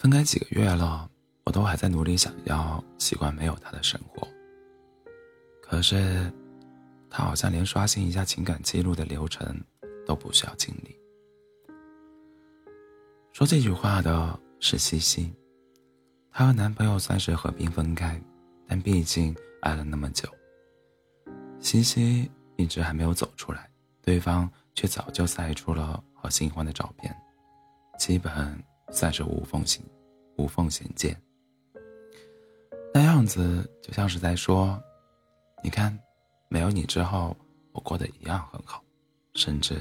分开几个月了，我都还在努力想要习惯没有他的生活。可是，他好像连刷新一下情感记录的流程都不需要经历。说这句话的是西西，她和男朋友算是和平分开，但毕竟爱了那么久。西西一直还没有走出来，对方却早就晒出了和新欢的照片，基本算是无缝衔无缝衔接。那样子就像是在说：“你看，没有你之后，我过得一样很好，甚至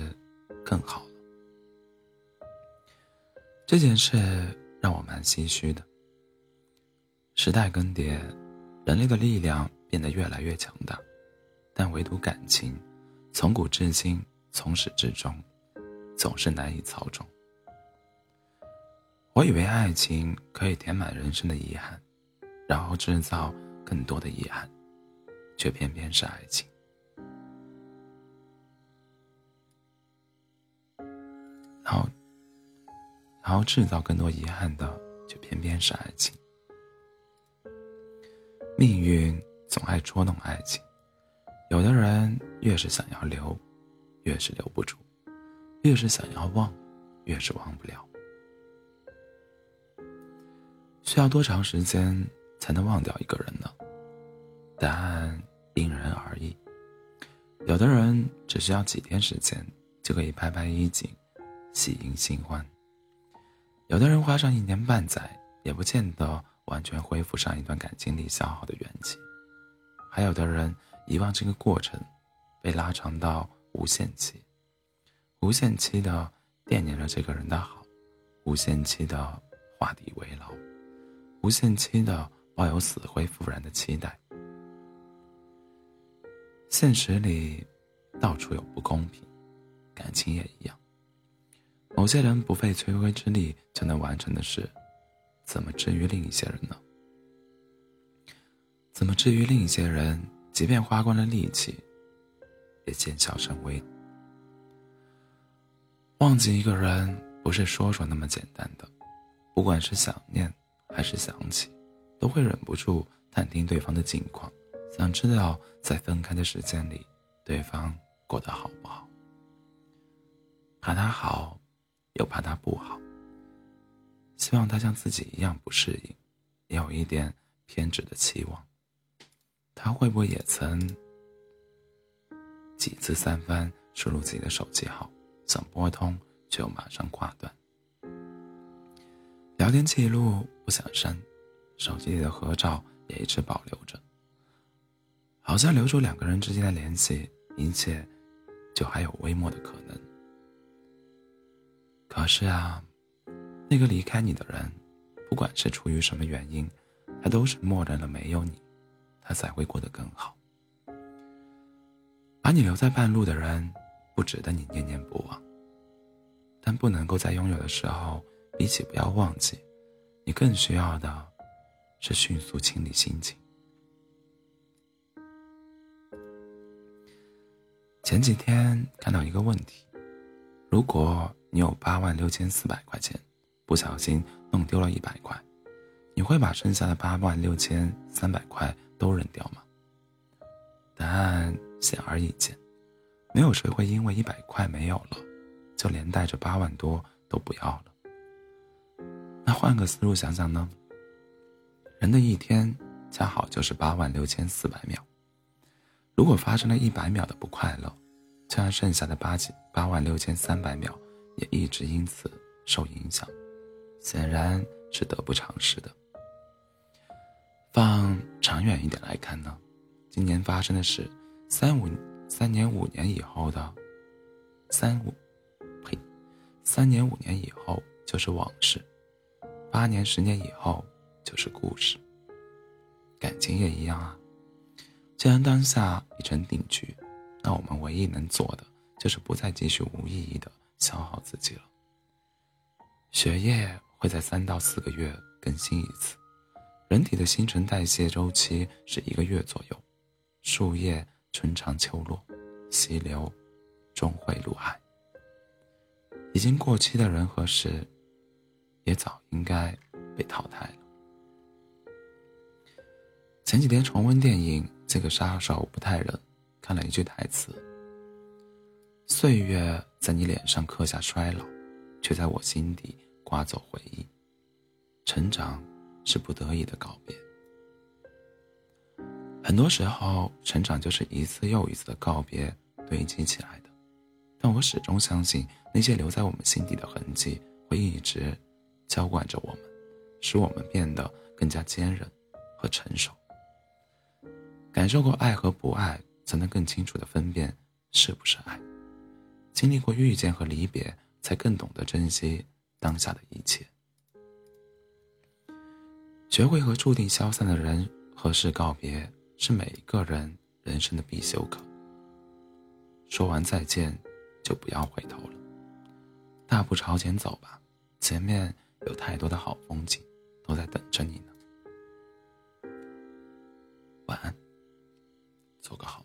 更好了。”这件事让我蛮唏嘘的。时代更迭，人类的力量变得越来越强大，但唯独感情，从古至今，从始至终，总是难以操纵。我以为爱情可以填满人生的遗憾，然后制造更多的遗憾，却偏偏是爱情。然后。然后制造更多遗憾的，却偏偏是爱情。命运总爱捉弄爱情，有的人越是想要留，越是留不住；越是想要忘，越是忘不了。需要多长时间才能忘掉一个人呢？答案因人而异。有的人只需要几天时间，就可以拍拍衣襟，喜迎新欢。有的人花上一年半载，也不见得完全恢复上一段感情里消耗的元气；还有的人遗忘这个过程，被拉长到无限期，无限期的惦念着这个人的好，无限期的画地为牢，无限期的抱有死灰复燃的期待。现实里，到处有不公平，感情也一样。某些人不费吹灰之力就能完成的事，怎么至于另一些人呢？怎么至于另一些人，即便花光了力气，也见效甚微？忘记一个人不是说说那么简单的，不管是想念还是想起，都会忍不住探听对方的近况，想知道在分开的时间里，对方过得好不好，怕他好。又怕他不好，希望他像自己一样不适应，也有一点偏执的期望。他会不会也曾几次三番输入自己的手机号，想拨通却又马上挂断？聊天记录不想删，手机里的合照也一直保留着，好像留住两个人之间的联系，一切就还有微末的可能。可是啊，那个离开你的人，不管是出于什么原因，他都是默认了没有你，他才会过得更好。把你留在半路的人，不值得你念念不忘。但不能够在拥有的时候，比起不要忘记，你更需要的，是迅速清理心情。前几天看到一个问题，如果。你有八万六千四百块钱，不小心弄丢了一百块，你会把剩下的八万六千三百块都扔掉吗？答案显而易见，没有谁会因为一百块没有了，就连带着八万多都不要了。那换个思路想想呢？人的一天恰好就是八万六千四百秒，如果发生了一百秒的不快乐，就让剩下的八几八万六千三百秒。也一直因此受影响，显然是得不偿失的。放长远一点来看呢，今年发生的事，三五三年五年以后的，三五，呸，三年五年以后就是往事，八年十年以后就是故事。感情也一样啊，既然当下已成定局，那我们唯一能做的就是不再继续无意义的。消耗自己了。血液会在三到四个月更新一次，人体的新陈代谢周期是一个月左右。树叶春长秋落，溪流终会入海。已经过期的人和事，也早应该被淘汰了。前几天重温电影《这个杀手不太冷》，看了一句台词：“岁月在你脸上刻下衰老，却在我心底刮走回忆。成长是不得已的告别。很多时候，成长就是一次又一次的告别堆积起来的。但我始终相信，那些留在我们心底的痕迹，会一直浇灌着我们，使我们变得更加坚韧和成熟。”感受过爱和不爱，才能更清楚的分辨是不是爱；经历过遇见和离别，才更懂得珍惜当下的一切。学会和注定消散的人和事告别，是每一个人人生的必修课。说完再见，就不要回头了，大步朝前走吧，前面有太多的好风景都在等着你呢。晚安做个好